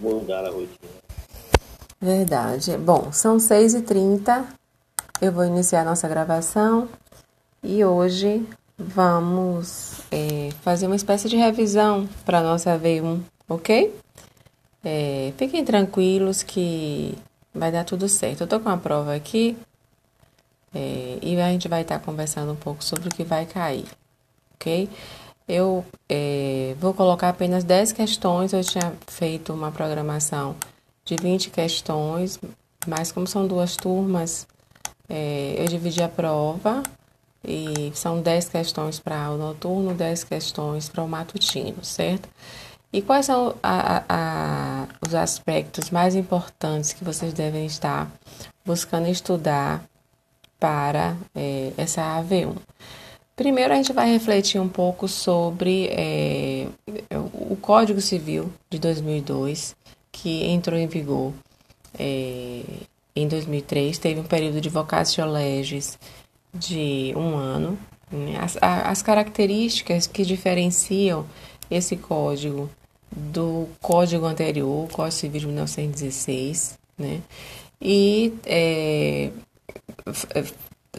mudar a rotina. Verdade. Bom, são 6h30. Eu vou iniciar a nossa gravação e hoje vamos é, fazer uma espécie de revisão para a nossa V1, ok? É, fiquem tranquilos que vai dar tudo certo. Eu tô com uma prova aqui é, e a gente vai estar tá conversando um pouco sobre o que vai cair, ok? Eu é, vou colocar apenas 10 questões. Eu tinha feito uma programação de 20 questões, mas como são duas turmas, é, eu dividi a prova e são 10 questões para o noturno, 10 questões para o matutino, certo? E quais são a, a, os aspectos mais importantes que vocês devem estar buscando estudar para é, essa AV1? Primeiro, a gente vai refletir um pouco sobre é, o Código Civil de 2002, que entrou em vigor é, em 2003. Teve um período de vocatio legis de um ano. Né? As, as características que diferenciam esse código do código anterior, o Código Civil de 1916, né? E é,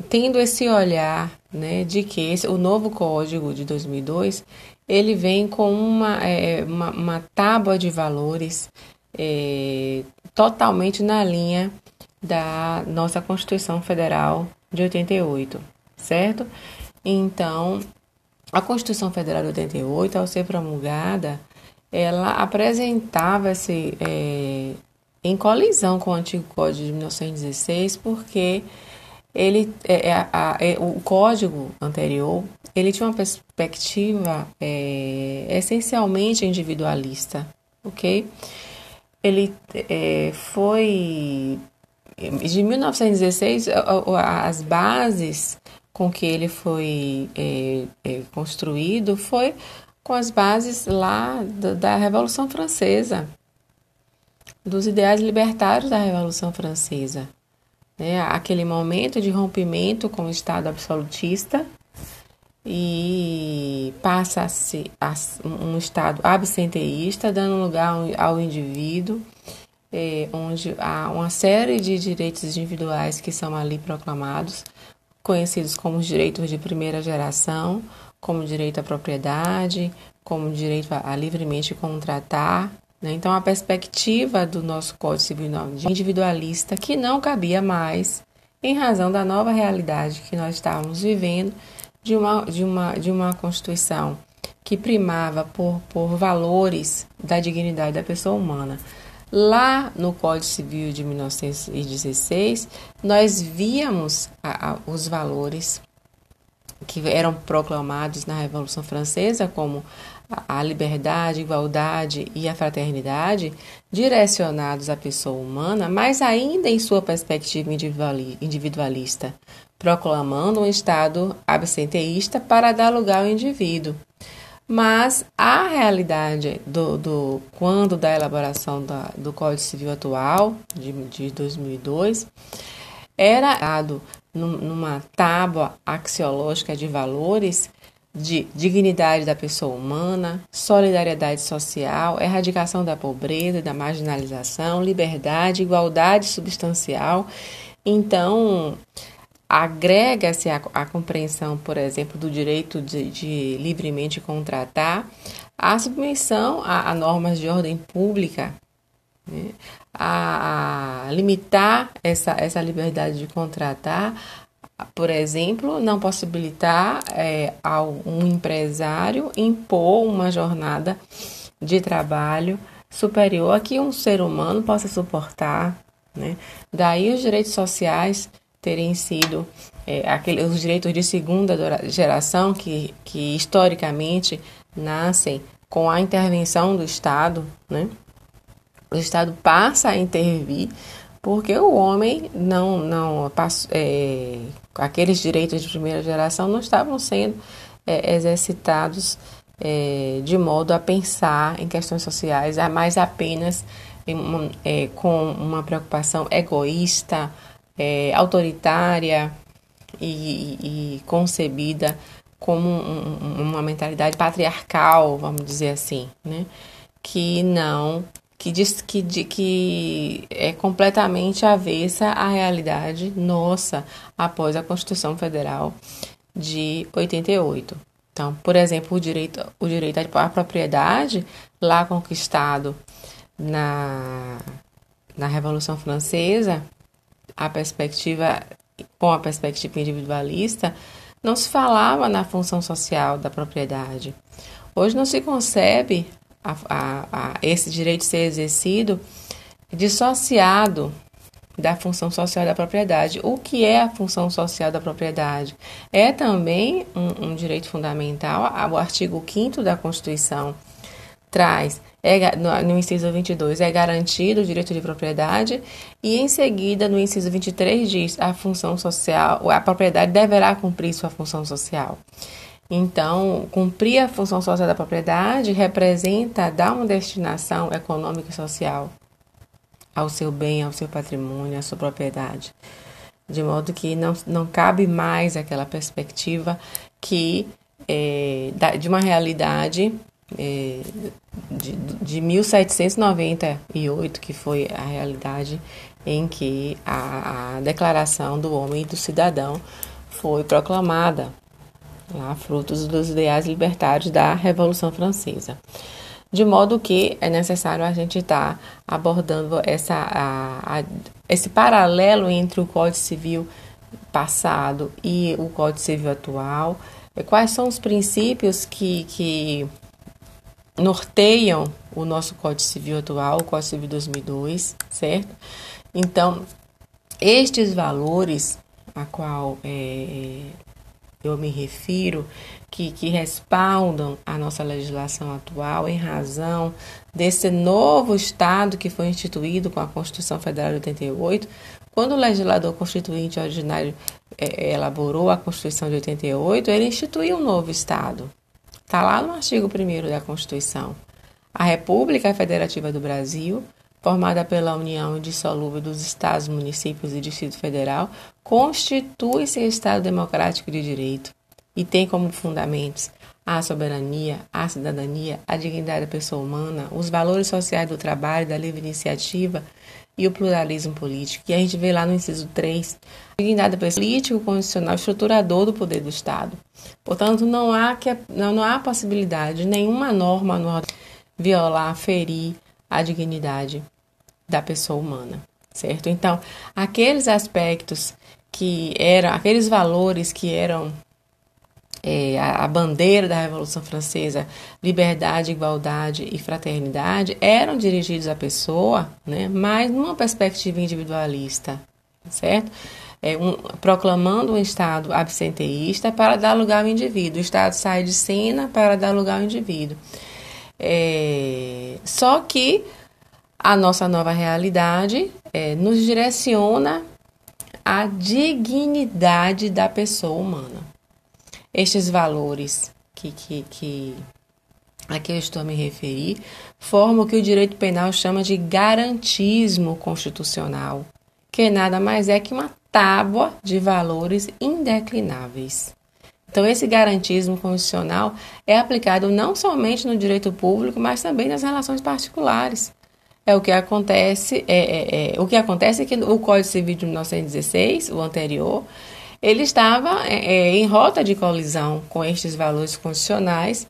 tendo esse olhar né, de que esse, o novo código de 2002 ele vem com uma, é, uma, uma, tábua de valores é, totalmente na linha da nossa Constituição Federal de 88, certo? Então, a Constituição Federal de 88, ao ser promulgada, ela apresentava esse é, em colisão com o antigo Código de 1916, porque ele é, é, a, é, o código anterior ele tinha uma perspectiva é, essencialmente individualista, ok? Ele é, foi de 1916 as bases com que ele foi é, é, construído foi com as bases lá da, da Revolução Francesa, dos ideais libertários da Revolução Francesa né, aquele momento de rompimento com o Estado absolutista e passa-se um Estado absenteísta, dando lugar ao indivíduo, é, onde há uma série de direitos individuais que são ali proclamados, conhecidos como os direitos de primeira geração, como direito à propriedade, como direito a, a livremente contratar, né? Então, a perspectiva do nosso Código Civil individualista, que não cabia mais, em razão da nova realidade que nós estávamos vivendo, de uma, de uma, de uma Constituição que primava por, por valores da dignidade da pessoa humana. Lá no Código Civil de 1916, nós víamos a, a, os valores que eram proclamados na Revolução Francesa, como a liberdade, igualdade e a fraternidade direcionados à pessoa humana, mas ainda em sua perspectiva individualista, proclamando um Estado absenteísta para dar lugar ao indivíduo. Mas a realidade do, do quando da elaboração da, do Código Civil atual, de, de 2002, era dado numa tábua axiológica de valores de dignidade da pessoa humana, solidariedade social, erradicação da pobreza e da marginalização, liberdade, igualdade substancial. Então, agrega-se a, a, compreensão, por exemplo, do direito de, de livremente contratar, a submissão a, a normas de ordem pública, né? a, a, limitar essa, essa liberdade de contratar por exemplo, não possibilitar é, ao um empresário impor uma jornada de trabalho superior a que um ser humano possa suportar. Né? Daí os direitos sociais terem sido é, os direitos de segunda geração que, que historicamente nascem com a intervenção do Estado, né? O Estado passa a intervir porque o homem não, não é, aqueles direitos de primeira geração não estavam sendo é, exercitados é, de modo a pensar em questões sociais, mas apenas é, com uma preocupação egoísta, é, autoritária e, e, concebida como um, uma mentalidade patriarcal, vamos dizer assim, né? que não que diz que, de, que é completamente avessa à realidade nossa após a Constituição Federal de 88. Então, por exemplo, o direito, o direito à propriedade, lá conquistado na, na Revolução Francesa, a perspectiva, com a perspectiva individualista, não se falava na função social da propriedade. Hoje não se concebe a, a, a esse direito ser exercido dissociado da função social da propriedade. O que é a função social da propriedade? É também um, um direito fundamental. O artigo 5 da Constituição traz, é, no, no inciso 22, é garantido o direito de propriedade, e em seguida, no inciso 23, diz a função social, a propriedade deverá cumprir sua função social. Então, cumprir a função social da propriedade representa dar uma destinação econômica e social ao seu bem, ao seu patrimônio, à sua propriedade. De modo que não, não cabe mais aquela perspectiva que é, de uma realidade é, de, de 1798, que foi a realidade em que a, a Declaração do Homem e do Cidadão foi proclamada, lá, frutos dos ideais libertários da Revolução Francesa. De modo que é necessário a gente estar tá abordando essa, a, a, esse paralelo entre o Código Civil passado e o Código Civil atual. Quais são os princípios que, que norteiam o nosso Código Civil atual, o Código Civil 2002, certo? Então, estes valores a qual é, eu me refiro, que, que respaldam a nossa legislação atual em razão desse novo Estado que foi instituído com a Constituição Federal de 88, quando o legislador constituinte ordinário é, elaborou a Constituição de 88, ele instituiu um novo Estado, Está lá no artigo 1 da Constituição. A República Federativa do Brasil, formada pela união indissolúvel dos Estados, municípios e Distrito Federal, constitui-se Estado democrático de direito e tem como fundamentos a soberania, a cidadania, a dignidade da pessoa humana, os valores sociais do trabalho, da livre iniciativa e o pluralismo político. E a gente vê lá no inciso 3, a dignidade político condicional estruturador do poder do Estado. Portanto, não há, que, não, não há possibilidade de nenhuma norma anual violar, ferir a dignidade da pessoa humana, certo? Então, aqueles aspectos que eram, aqueles valores que eram é, a, a, bandeira da Revolução Francesa, liberdade, igualdade e fraternidade, eram dirigidos à pessoa, né, mas numa perspectiva individualista, certo? É, um, proclamando um Estado absenteísta para dar lugar ao indivíduo. O Estado sai de cena para dar lugar ao indivíduo. É, só que a nossa nova realidade é, nos direciona à dignidade da pessoa humana estes valores que, que, que a que eu estou a me referir formam o que o direito penal chama de garantismo constitucional, que nada mais é que uma tábua de valores indeclináveis. Então, esse garantismo constitucional é aplicado não somente no direito público, mas também nas relações particulares. É o que acontece, é, é, é o que acontece é que o Código Civil de 1916, o anterior, ele estava é, é, em rota de colisão com estes valores constitucionais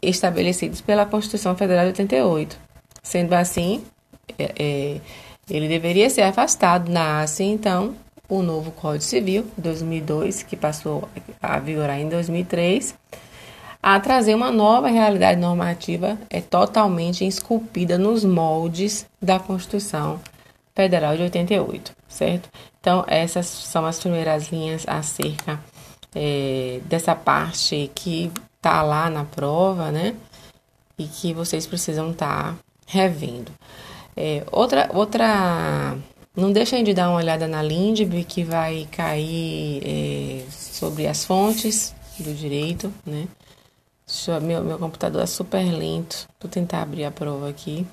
estabelecidos pela Constituição Federal de 88. Sendo assim, é, é, ele deveria ser afastado. Nasce, então, o novo Código Civil, 2002, que passou a vigorar em 2003, a trazer uma nova realidade normativa é totalmente esculpida nos moldes da Constituição Federal de 88, certo? Então, essas são as primeiras linhas acerca é, dessa parte que tá lá na prova, né? E que vocês precisam estar tá revendo. É, outra, outra, não deixem de dar uma olhada na LINDB que vai cair é, sobre as fontes do direito, né? Meu, meu computador é super lento. Vou tentar abrir a prova aqui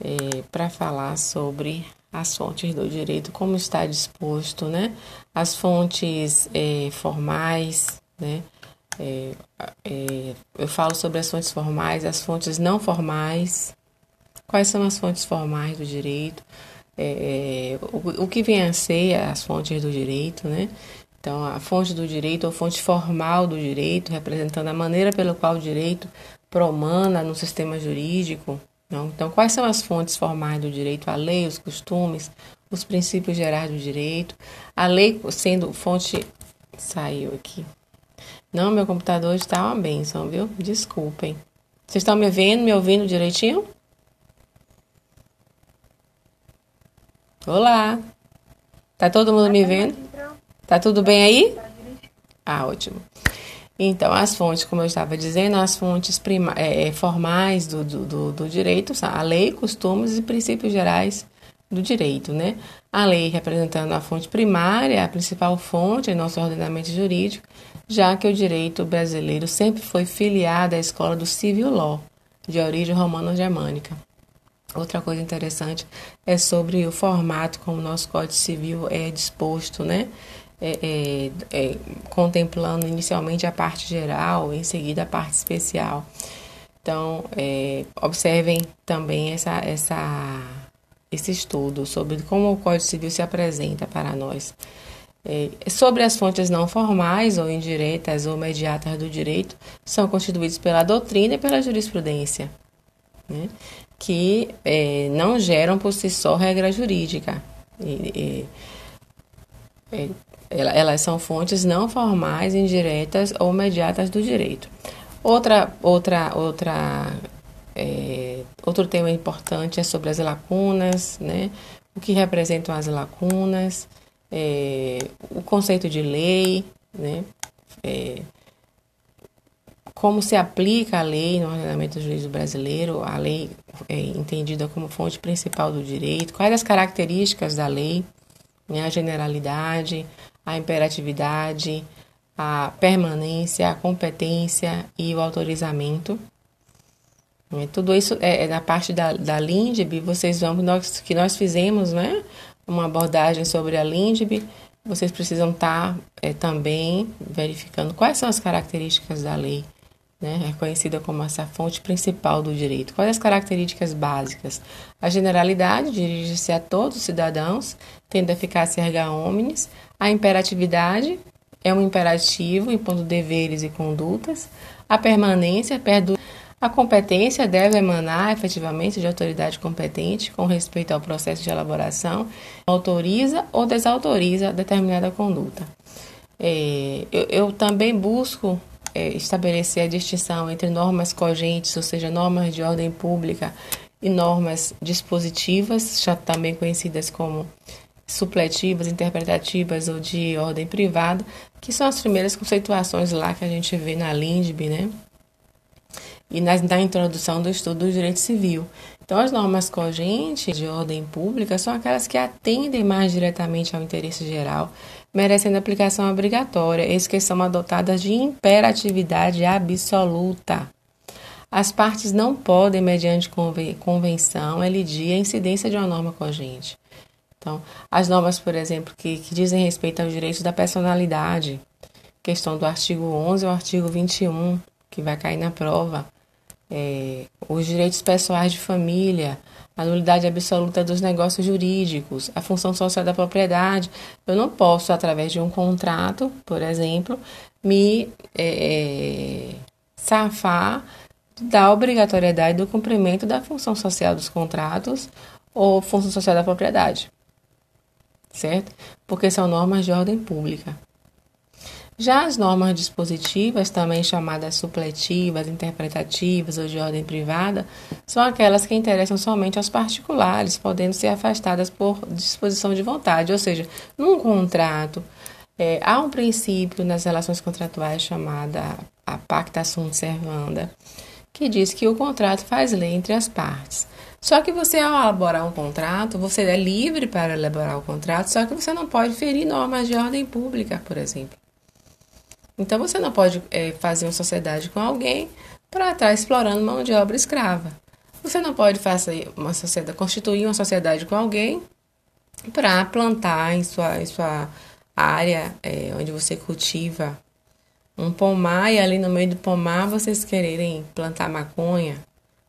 é, para falar sobre as fontes do direito, como está disposto, né? As fontes é, formais, né? É, é, eu falo sobre as fontes formais, as fontes não formais, quais são as fontes formais do direito, é, é, o, o, que vem a ser as fontes do direito, né? Então, a fonte do direito ou fonte formal do direito, representando a maneira pela qual o direito promana no sistema jurídico. Não? Então, quais são as fontes formais do direito? A lei, os costumes, os princípios gerais do direito. A lei sendo fonte. Saiu aqui. Não, meu computador está uma benção, viu? Desculpem. Vocês estão me vendo, me ouvindo direitinho? Olá. Tá todo mundo me vendo? Tá tudo bem aí? Ah, ótimo. Então, as fontes, como eu estava dizendo, as fontes prima, é, é formais do, do, do, direito, a lei, costumes e princípios gerais do direito, né? A lei representando a fonte primária, a principal fonte em nosso ordenamento jurídico, já que o direito brasileiro sempre foi filiado à escola do civil law, de origem romano-germânica. Outra coisa interessante é sobre o formato como o nosso Código Civil é disposto, né? É, é, é, contemplando inicialmente a parte geral, em seguida a parte especial. Então, é, observem também essa, essa esse estudo sobre como o Código Civil se apresenta para nós. É, sobre as fontes não formais ou indiretas ou mediatas do direito, são constituídos pela doutrina e pela jurisprudência, né, que é, não geram por si só regra jurídica. E, e, é, elas são fontes não formais, indiretas ou mediatas do direito. Outra, outra, outra é, outro tema importante é sobre as lacunas, né? O que representam as lacunas, é, o conceito de lei, né? É, como se aplica a lei no ordenamento jurídico brasileiro, a lei é entendida como fonte principal do direito, quais as características da lei, né? a generalidade, a imperatividade, a permanência, a competência e o autorizamento. É, tudo isso é, é da parte da, da Lindb, vocês vão, nós, que nós fizemos né, uma abordagem sobre a Lindb, vocês precisam estar tá, é, também verificando quais são as características da lei, né, reconhecida como essa fonte principal do direito. Quais as características básicas? A generalidade dirige-se a todos os cidadãos, tendo eficácia erga omnes. A imperatividade é um imperativo impondo deveres e condutas. A permanência perdura a competência deve emanar efetivamente de autoridade competente com respeito ao processo de elaboração, autoriza ou desautoriza determinada conduta. É, eu, eu, também busco é, estabelecer a distinção entre normas cogentes, ou seja, normas de ordem pública, e normas dispositivas, já também conhecidas como supletivas, interpretativas ou de ordem privada, que são as primeiras conceituações lá que a gente vê na LINDB, né? e na, na introdução do estudo do direito civil. Então, as normas cogentes de ordem pública são aquelas que atendem mais diretamente ao interesse geral, merecendo aplicação obrigatória, eis que são adotadas de imperatividade absoluta. As partes não podem, mediante convenção, elidir a incidência de uma norma cogente. Então, as normas, por exemplo, que, que dizem respeito aos direitos da personalidade, questão do artigo 11 ao artigo 21, que vai cair na prova, é, os direitos pessoais de família, a nulidade absoluta dos negócios jurídicos, a função social da propriedade. Eu não posso, através de um contrato, por exemplo, me é, é safar da obrigatoriedade do cumprimento da função social dos contratos ou função social da propriedade. Certo? Porque são normas de ordem pública. Já as normas dispositivas, também chamadas supletivas, interpretativas ou de ordem privada, são aquelas que interessam somente aos particulares, podendo ser afastadas por disposição de vontade. Ou seja, num contrato, é, há um princípio nas relações contratuais chamada a pacta sunt servanda, que diz que o contrato faz lei entre as partes. Só que você, ao elaborar um contrato, você é livre para elaborar o contrato, só que você não pode ferir normas de ordem pública, por exemplo. Então você não pode é, fazer uma sociedade com alguém para estar explorando mão de obra escrava. Você não pode fazer uma sociedade, constituir uma sociedade com alguém para plantar em sua, em sua área é, onde você cultiva um pomar e ali no meio do pomar vocês quererem plantar maconha,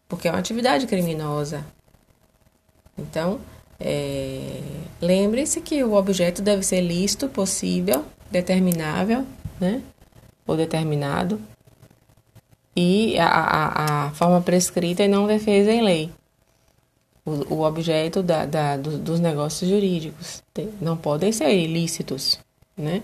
porque é uma atividade criminosa. Então, é, lembre-se que o objeto deve ser lícito, possível, determinável, né? Ou determinado. E a, a, a forma prescrita e não defesa em lei. O, o objeto da, da, do, dos negócios jurídicos não podem ser ilícitos, né?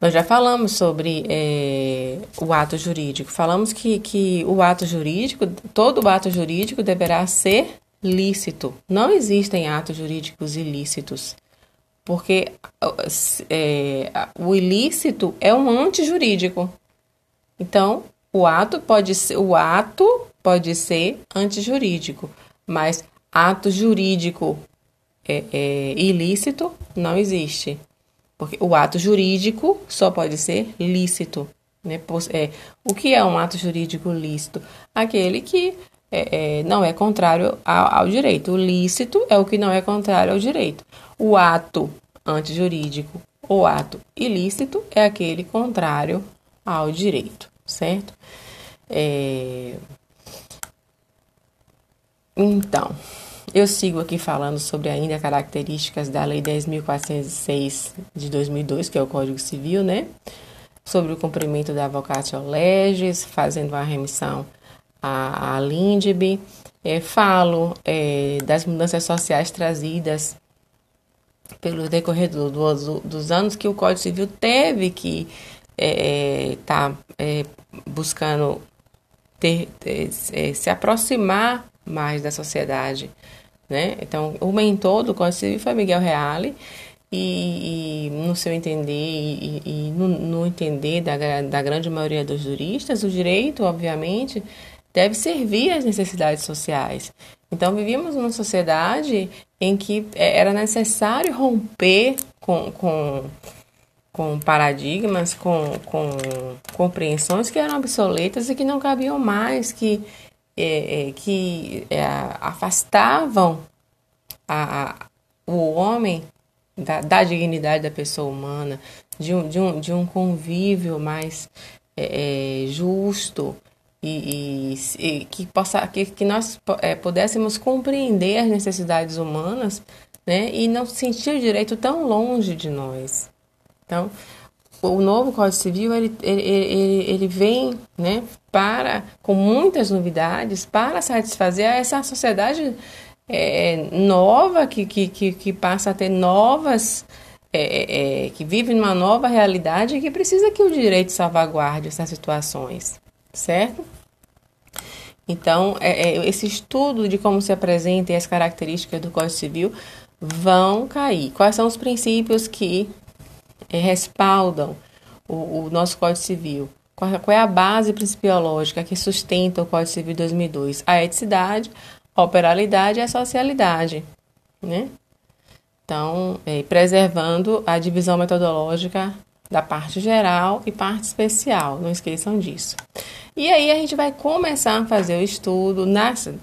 Nós já falamos sobre é, o ato jurídico. Falamos que, que o ato jurídico, todo ato jurídico deverá ser lícito. Não existem atos jurídicos ilícitos, porque é, o ilícito é um antijurídico. Então, o ato pode ser, o ato pode ser antijurídico, mas ato jurídico é, é, ilícito não existe. Porque o ato jurídico só pode ser lícito. Né? É, o que é um ato jurídico lícito? Aquele que é, é, não é contrário ao, ao, direito. O lícito é o que não é contrário ao direito. O ato antijurídico ou ato ilícito é aquele contrário ao direito, certo? É... Então, eu sigo aqui falando sobre ainda características da Lei 10.406 de 2002, que é o Código Civil, né? Sobre o cumprimento da vocatio legis, fazendo uma remissão a, a é, falo é, das mudanças sociais trazidas pelo decorrer do, do, dos anos que o Código Civil teve que estar é, é, tá, é, buscando ter, ter, é, se aproximar mais da sociedade. Né? Então, o mentor do Código Civil foi Miguel Reale, e, e, no seu entender e, e no, no, entender da, da grande maioria dos juristas, o direito, obviamente, deve servir às necessidades sociais. Então, vivíamos numa sociedade em que é, era necessário romper com, com, com paradigmas, com, com compreensões que eram obsoletas e que não cabiam mais, que, é, é que é, afastavam a, a, o homem da, da, dignidade da pessoa humana, de um, de um, de um convívio mais é, é justo, e, e, e que, possa, que, que nós é, pudéssemos compreender as necessidades humanas né, e não sentir o direito tão longe de nós. Então, o novo Código Civil ele, ele, ele, ele vem né, para com muitas novidades para satisfazer essa sociedade é, nova que, que, que, passa a ter novas é, é, que vive numa nova realidade e que precisa que o direito salvaguarde essas situações certo? Então, é, é, esse estudo de como se apresenta e as características do Código Civil vão cair. Quais são os princípios que é, respaldam o, o, nosso Código Civil? Qual, qual, é a base principiológica que sustenta o Código Civil 2002? A eticidade, a operalidade e a socialidade, né? Então, é, preservando a divisão metodológica da parte geral e parte especial, não esqueçam disso. E aí a gente vai começar a fazer o estudo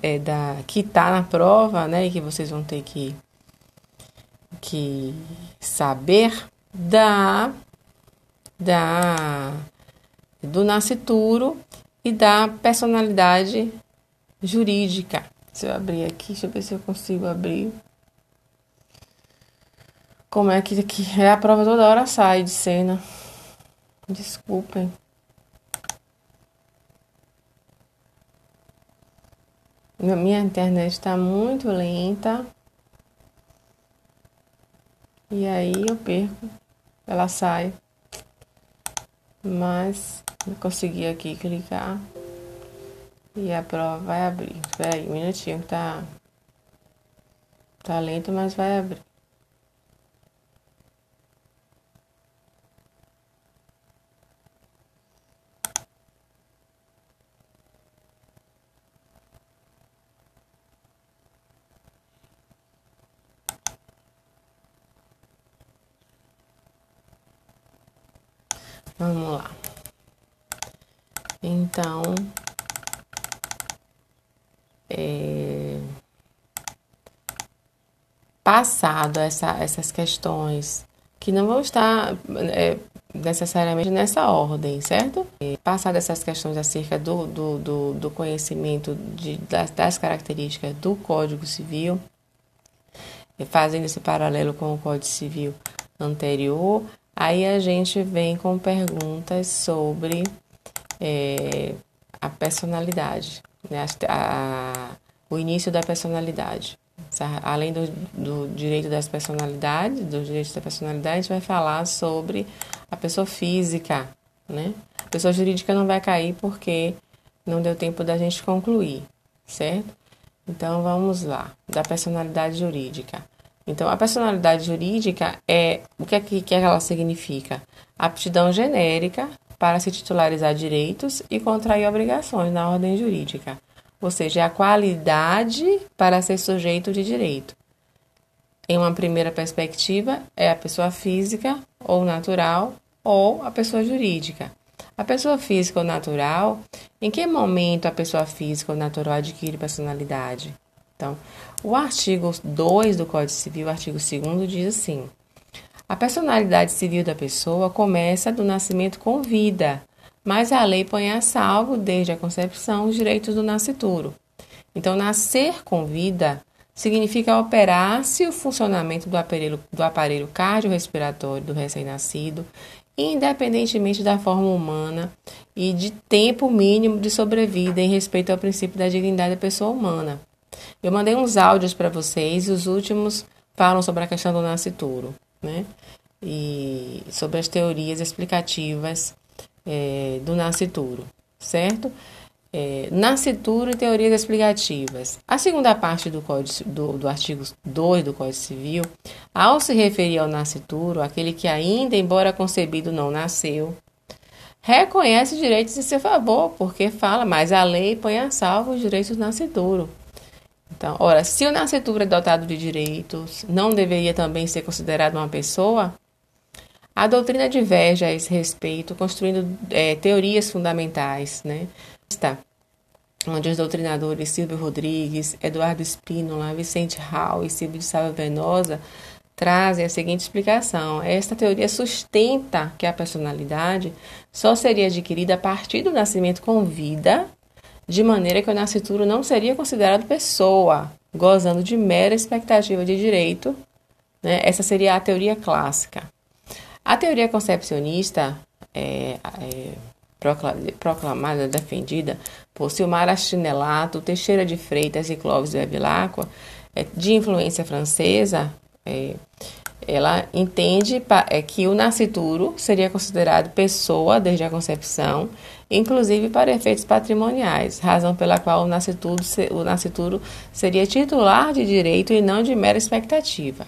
é, da, que está na prova, né, e que vocês vão ter que, que saber da, da do nascituro e da personalidade jurídica. Se eu abrir aqui, deixa eu ver se eu consigo abrir. Como é que, que é a prova toda hora sai de cena. Desculpem. Minha internet está muito lenta. E aí eu perco. Ela sai. Mas eu consegui aqui clicar. E a prova vai abrir. Espera aí, um minutinho que tá. Tá lento, mas vai abrir. Vamos lá. Então, é, passado essa, essas questões que não vão estar é, necessariamente nessa ordem, certo? É, passado essas questões acerca do, do, do, do conhecimento de, das, das características do Código Civil, fazendo esse paralelo com o Código Civil anterior, aí a gente vem com perguntas sobre é, a personalidade, né? a, o início da personalidade. Além do, do direito das personalidades, dos direitos da personalidade, a gente vai falar sobre a pessoa física, né? A pessoa jurídica não vai cair porque não deu tempo da gente concluir, certo? Então vamos lá, da personalidade jurídica. Então, a personalidade jurídica é o que, é que, ela significa? Aptidão genérica para se titularizar direitos e contrair obrigações na ordem jurídica, ou seja, é a qualidade para ser sujeito de direito. Em uma primeira perspectiva, é a pessoa física ou natural ou a pessoa jurídica. A pessoa física ou natural, em que momento a pessoa física ou natural adquire personalidade? Então, o artigo 2 do Código Civil, artigo 2 diz assim: a personalidade civil da pessoa começa do nascimento com vida, mas a lei põe a salvo, desde a concepção, os direitos do nascituro. Então, nascer com vida significa operar-se o funcionamento do aparelho, do aparelho cardiorrespiratório do recém-nascido, independentemente da forma humana e de tempo mínimo de sobrevida em respeito ao princípio da dignidade da pessoa humana. Eu mandei uns áudios para vocês e os últimos falam sobre a questão do nascituro, né? E sobre as teorias explicativas é, do nascituro, certo? É, nascituro e teorias explicativas. A segunda parte do, do, do artigo 2 do Código Civil, ao se referir ao nascituro, aquele que ainda, embora concebido, não nasceu, reconhece direitos em seu favor, porque fala, mas a lei põe a salvo os direitos do nascituro. Então, ora, se o nascituro é dotado de direitos, não deveria também ser considerado uma pessoa? A doutrina diverge a esse respeito, construindo é, teorias fundamentais, né? Está onde os doutrinadores Silvio Rodrigues, Eduardo Espínola, Vicente Hall e Silvio de Salva Venosa trazem a seguinte explicação. Esta teoria sustenta que a personalidade só seria adquirida a partir do nascimento com vida de maneira que o nascituro não seria considerado pessoa, gozando de mera expectativa de direito. Né? Essa seria a teoria clássica. A teoria concepcionista é, é proclamada, defendida por Silmar Astinelato, Teixeira de Freitas e Clóvis Bevilacqua, é, de influência francesa, é, ela entende é, que o nascituro seria considerado pessoa desde a concepção inclusive para efeitos patrimoniais, razão pela qual o nascituro, o nascituro seria titular de direito e não de mera expectativa.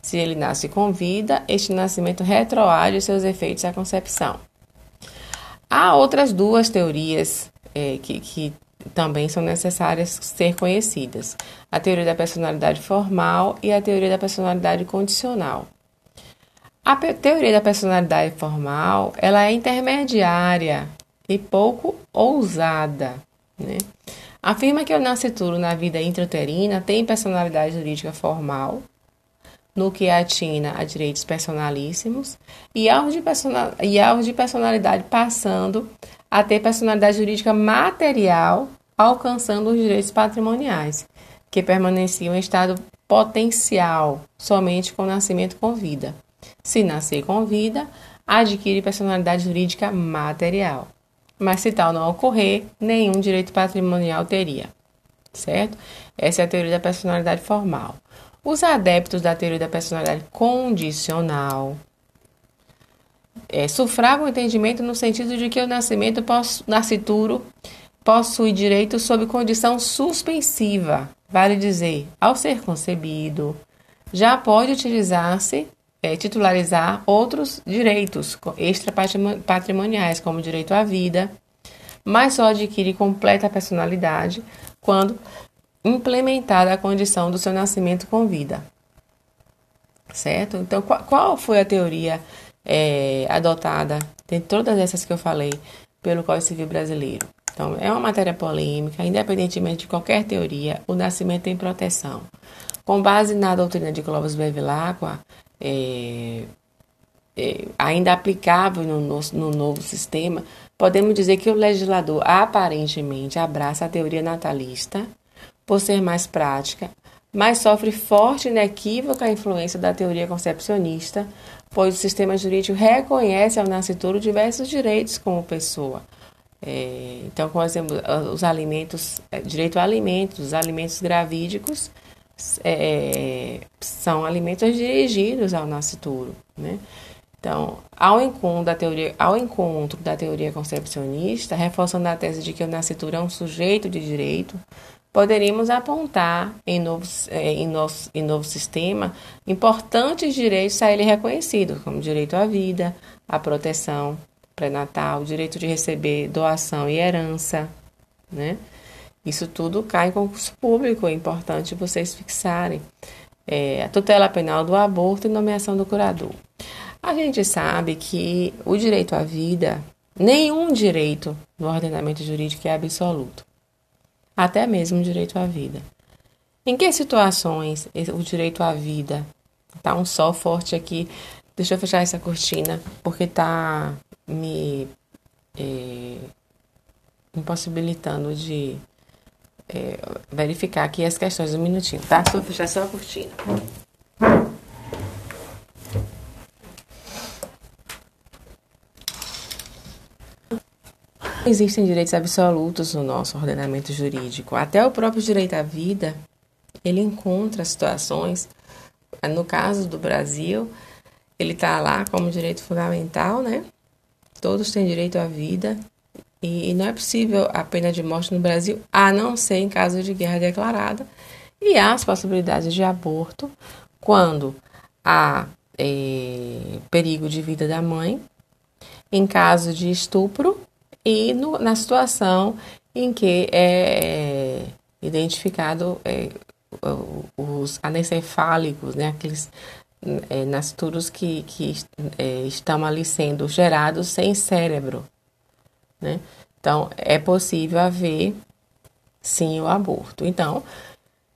Se ele nasce com vida, este nascimento retroage seus efeitos à concepção. Há outras duas teorias é, que, que também são necessárias ser conhecidas: a teoria da personalidade formal e a teoria da personalidade condicional. A teoria da personalidade formal ela é intermediária e pouco ousada. Né? Afirma que o nascituro na vida intrauterina tem personalidade jurídica formal, no que atina a direitos personalíssimos, e aos de, personal, de personalidade passando a ter personalidade jurídica material, alcançando os direitos patrimoniais, que permaneciam em estado potencial somente com nascimento com vida. Se nascer com vida, adquire personalidade jurídica material mas se tal não ocorrer, nenhum direito patrimonial teria. Certo? Essa é a teoria da personalidade formal. Os adeptos da teoria da personalidade condicional é, sufragam o entendimento no sentido de que o nascimento nascituro possui direito sob condição suspensiva, vale dizer, ao ser concebido, já pode utilizar-se é, titularizar outros direitos extra-patrimoniais, como o direito à vida, mas só adquire completa personalidade quando implementada a condição do seu nascimento com vida. Certo? Então, qual, qual foi a teoria é, adotada, de todas essas que eu falei, pelo Código Civil Brasileiro? Então, é uma matéria polêmica, independentemente de qualquer teoria, o nascimento tem proteção. Com base na doutrina de Clóvis Bevilacqua, é, é, ainda aplicável no, no, no novo sistema, podemos dizer que o legislador aparentemente abraça a teoria natalista por ser mais prática, mas sofre forte e inequívoca influência da teoria concepcionista, pois o sistema jurídico reconhece ao nascituro diversos direitos como pessoa. É, então, por exemplo, os alimentos, é, direito a alimentos, os alimentos gravídicos é, são alimentos dirigidos ao nascituro, né? Então, ao encontro, da teoria, ao encontro da teoria concepcionista, reforçando a tese de que o nascituro é um sujeito de direito, poderíamos apontar em, novos, é, em, nosso, em novo sistema importantes direitos a ele reconhecidos, como direito à vida, à proteção pré-natal, direito de receber doação e herança, né? Isso tudo cai em concurso público, é importante vocês fixarem. É, a tutela penal do aborto e nomeação do curador. A gente sabe que o direito à vida, nenhum direito no ordenamento jurídico é absoluto até mesmo o direito à vida. Em que situações o direito à vida tá um sol forte aqui? Deixa eu fechar essa cortina porque tá me é, impossibilitando de é, verificar aqui as questões um minutinho, tá? Só fechar só a cortina. existem direitos absolutos no nosso ordenamento jurídico. Até o próprio direito à vida, ele encontra situações, no caso do Brasil, ele está lá como direito fundamental, né? Todos têm direito à vida e, não é possível a pena de morte no Brasil, a não ser em caso de guerra declarada. E há as possibilidades de aborto quando há é, perigo de vida da mãe, em caso de estupro e no, na situação em que é identificado é, os anencefálicos, né, aqueles é, que, que estão ali sendo gerados sem cérebro. Né? Então, é possível haver, sim, o aborto. Então,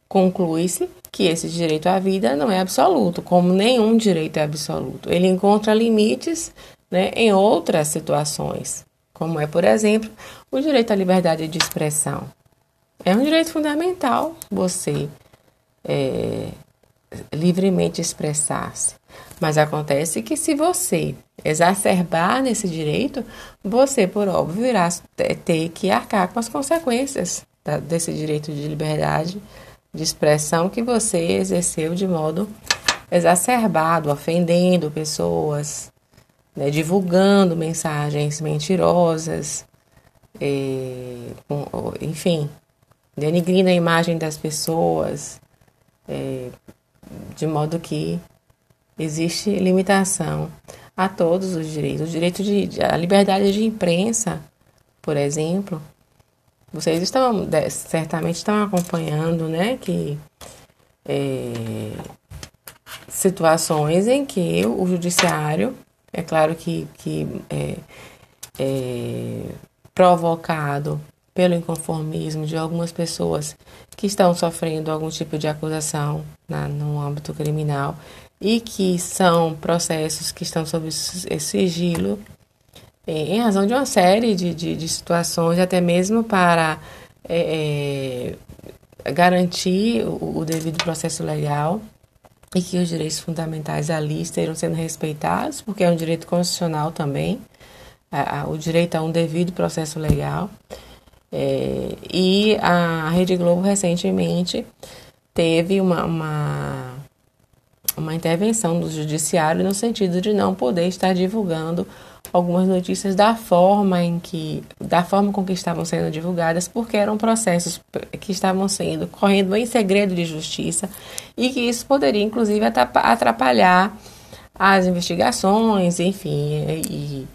conclui-se que esse direito à vida não é absoluto, como nenhum direito é absoluto. Ele encontra limites né, em outras situações como é, por exemplo, o direito à liberdade de expressão. É um direito fundamental você é, livremente expressar-se. Mas acontece que se você exacerbar nesse direito, você, por óbvio, irá ter que arcar com as consequências desse direito de liberdade de expressão que você exerceu de modo exacerbado, ofendendo pessoas, né, divulgando mensagens mentirosas, é, enfim, denigrindo a imagem das pessoas, é, de modo que existe limitação a todos os direitos. O direito de a liberdade de imprensa, por exemplo, vocês estão certamente estão acompanhando, né, que é, situações em que o judiciário é claro que, que é, é provocado pelo inconformismo de algumas pessoas que estão sofrendo algum tipo de acusação na, no âmbito criminal e que são processos que estão sob sigilo é, em razão de uma série de, de, de situações, até mesmo para é, é garantir o, o devido processo legal e que os direitos fundamentais ali estejam sendo respeitados, porque é um direito constitucional também, a, a, o direito a um devido processo legal. É, e a Rede Globo recentemente teve uma, uma, uma intervenção do judiciário no sentido de não poder estar divulgando algumas notícias da forma em que da forma com que estavam sendo divulgadas, porque eram processos que estavam sendo correndo em segredo de justiça e que isso poderia inclusive atrapalhar as investigações, enfim, e,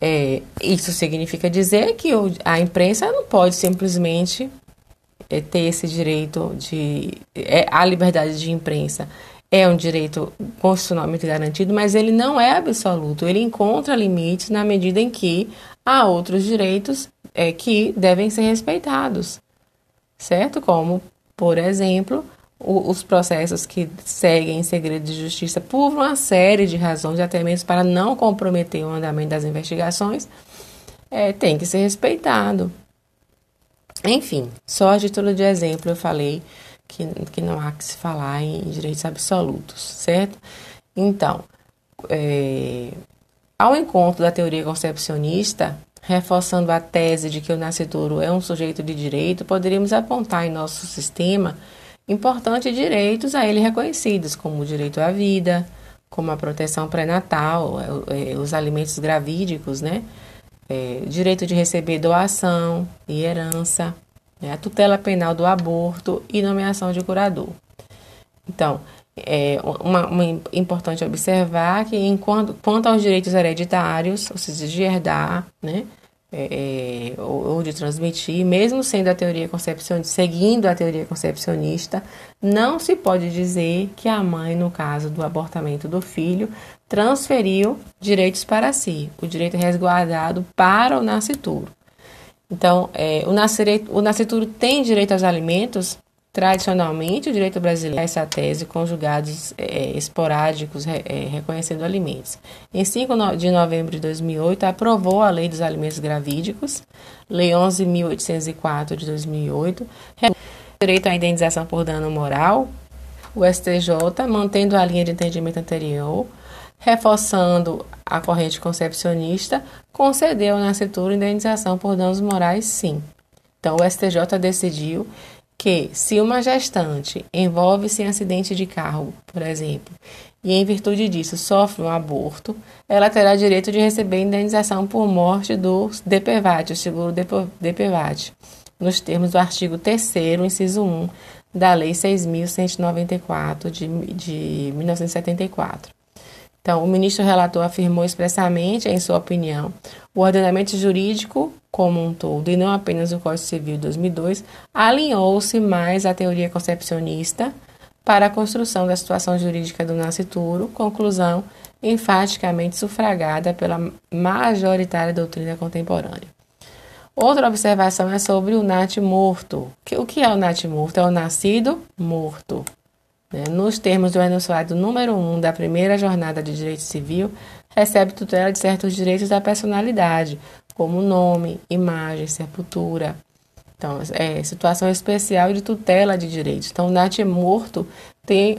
é, isso significa dizer que a imprensa não pode simplesmente é, ter esse direito de é, a liberdade de imprensa é um direito constitucionalmente garantido, mas ele não é absoluto. Ele encontra limites na medida em que há outros direitos é, que devem ser respeitados, certo? Como, por exemplo, o, os processos que seguem em segredo de justiça por uma série de razões, até mesmo para não comprometer o andamento das investigações, é, tem que ser respeitado. Enfim, só a título de exemplo eu falei que, que não há que se falar em direitos absolutos, certo? Então, é, ao encontro da teoria concepcionista, reforçando a tese de que o nascituro é um sujeito de direito, poderíamos apontar em nosso sistema importantes direitos a ele reconhecidos, como o direito à vida, como a proteção pré-natal, é, é, os alimentos gravídicos, né? É, direito de receber doação e herança, né? a tutela penal do aborto e nomeação de curador. Então, é uma, uma importante observar que enquanto, quanto aos direitos hereditários, ou seja, de herdar, né? é, ou, ou, de transmitir, mesmo sendo a teoria concepcionista, seguindo a teoria concepcionista, não se pode dizer que a mãe, no caso do abortamento do filho, transferiu direitos para si, o direito resguardado para o nascituro. Então, é, o, o nascituro tem direito aos alimentos Tradicionalmente, o direito brasileiro é essa tese conjugados é, esporádicos é, reconhecendo alimentos. Em 5 de novembro de 2008, aprovou a Lei dos Alimentos Gravídicos, Lei 11.804 de 2008, direito à indenização por dano moral, o STJ, mantendo a linha de entendimento anterior, reforçando a corrente concepcionista, concedeu ao nascituro indenização por danos morais, sim. Então, o STJ decidiu que, se uma gestante envolve-se em acidente de carro, por exemplo, e em virtude disso sofre um aborto, ela terá direito de receber indenização por morte do DPVAT, o seguro DPVAT, nos termos do artigo 3 inciso 1 da Lei 6.194 de, de 1974. Então, o ministro relator afirmou expressamente, em sua opinião, o ordenamento jurídico como um todo, e não apenas o Código Civil de 2002, alinhou-se mais à teoria concepcionista para a construção da situação jurídica do nascituro, conclusão enfaticamente sufragada pela majoritária doutrina contemporânea. Outra observação é sobre o nat morto. O que é o nat morto? É o nascido morto. Né? Nos termos do enunciado número 1 da primeira jornada de direito civil, recebe tutela de certos direitos da personalidade, como nome, imagem, sepultura. Então, é situação especial de tutela de direitos. Então, o NAT morto tem,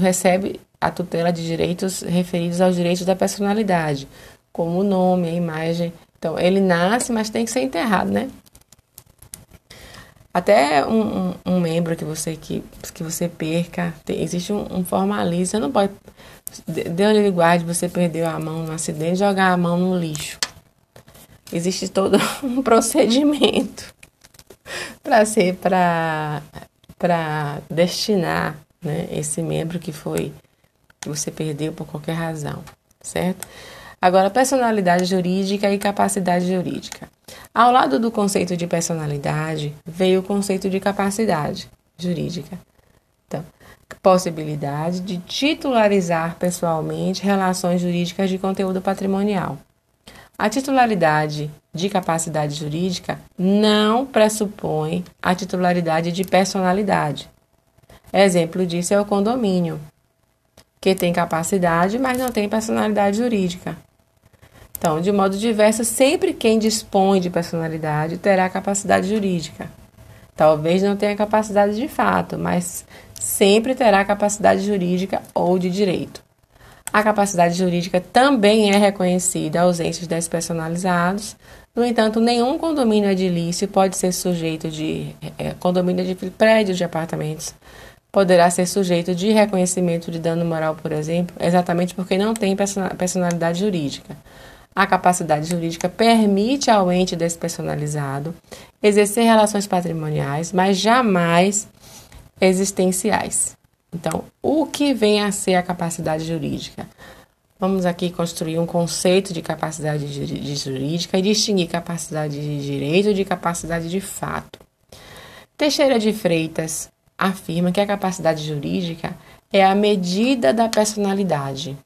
recebe a tutela de direitos referidos aos direitos da personalidade, como o nome, a imagem. Então, ele nasce, mas tem que ser enterrado, né? Até um, um, um, membro que você que, que você perca, tem, existe um, um formalismo. Você não pode. Deu lhe guarde, você perdeu a mão no acidente, jogar a mão no lixo. Existe todo um procedimento para ser para para destinar né, esse membro que foi que você perdeu por qualquer razão, certo? Agora, personalidade jurídica e capacidade jurídica. Ao lado do conceito de personalidade, veio o conceito de capacidade jurídica. Então, possibilidade de titularizar pessoalmente relações jurídicas de conteúdo patrimonial. A titularidade de capacidade jurídica não pressupõe a titularidade de personalidade. Exemplo disso é o condomínio, que tem capacidade, mas não tem personalidade jurídica. Então, de modo diverso, sempre quem dispõe de personalidade terá capacidade jurídica. Talvez não tenha capacidade de fato, mas sempre terá capacidade jurídica ou de direito. A capacidade jurídica também é reconhecida aos entes despersonalizados. No entanto, nenhum condomínio edilício pode ser sujeito de é, condomínio de prédios de apartamentos poderá ser sujeito de reconhecimento de dano moral, por exemplo, exatamente porque não tem personalidade jurídica. A capacidade jurídica permite ao ente despersonalizado exercer relações patrimoniais, mas jamais existenciais. Então, o que vem a ser a capacidade jurídica? Vamos aqui construir um conceito de capacidade jurídica e distinguir capacidade de direito de capacidade de fato. Teixeira de Freitas afirma que a capacidade jurídica é a medida da personalidade.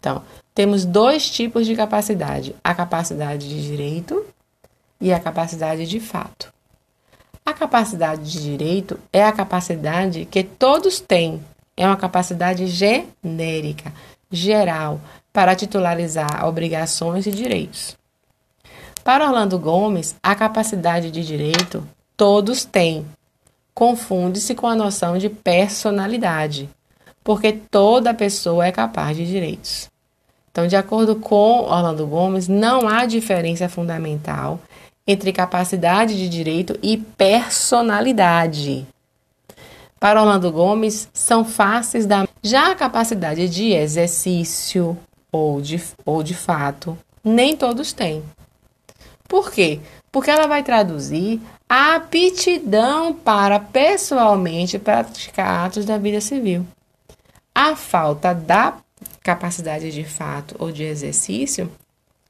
Então, temos dois tipos de capacidade: a capacidade de direito e a capacidade de fato. A capacidade de direito é a capacidade que todos têm, é uma capacidade genérica, geral, para titularizar obrigações e direitos. Para Orlando Gomes, a capacidade de direito todos têm, confunde-se com a noção de personalidade, porque toda pessoa é capaz de direitos. Então, de acordo com Orlando Gomes, não há diferença fundamental entre capacidade de direito e personalidade. Para Orlando Gomes, são faces da. Já a capacidade de exercício ou de, ou de fato, nem todos têm. Por quê? Porque ela vai traduzir a aptidão para pessoalmente praticar atos da vida civil. A falta da capacidade de fato ou de exercício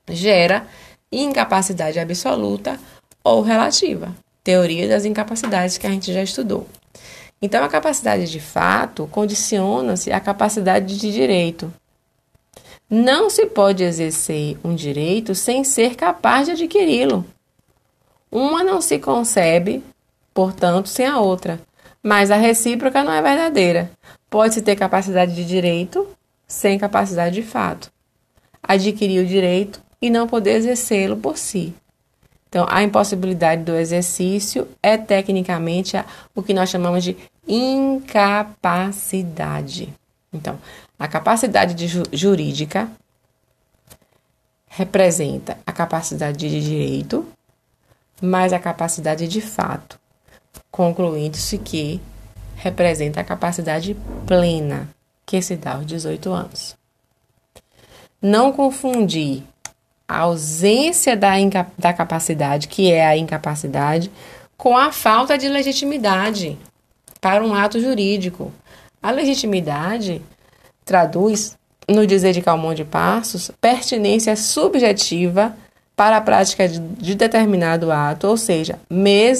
gera incapacidade absoluta ou relativa. Teoria das incapacidades que a gente já estudou. Então, a capacidade de fato condiciona-se à capacidade de direito. Não se pode exercer um direito sem ser capaz de adquiri-lo. Uma não se concebe, portanto, sem a outra. Mas a recíproca não é verdadeira. Pode-se ter capacidade de direito sem capacidade de fato. Adquirir o direito e não poder exercê-lo por si. Então, a impossibilidade do exercício é tecnicamente o que nós chamamos de incapacidade. Então, a capacidade ju jurídica representa a capacidade de direito mais a capacidade de fato, concluindo-se que representa a capacidade plena que se dá aos 18 anos. Não confundir a ausência da, da capacidade, que é a incapacidade, com a falta de legitimidade para um ato jurídico. A legitimidade traduz, no dizer de Calmon de Passos, pertinência subjetiva para a prática de, de determinado ato, ou seja, me,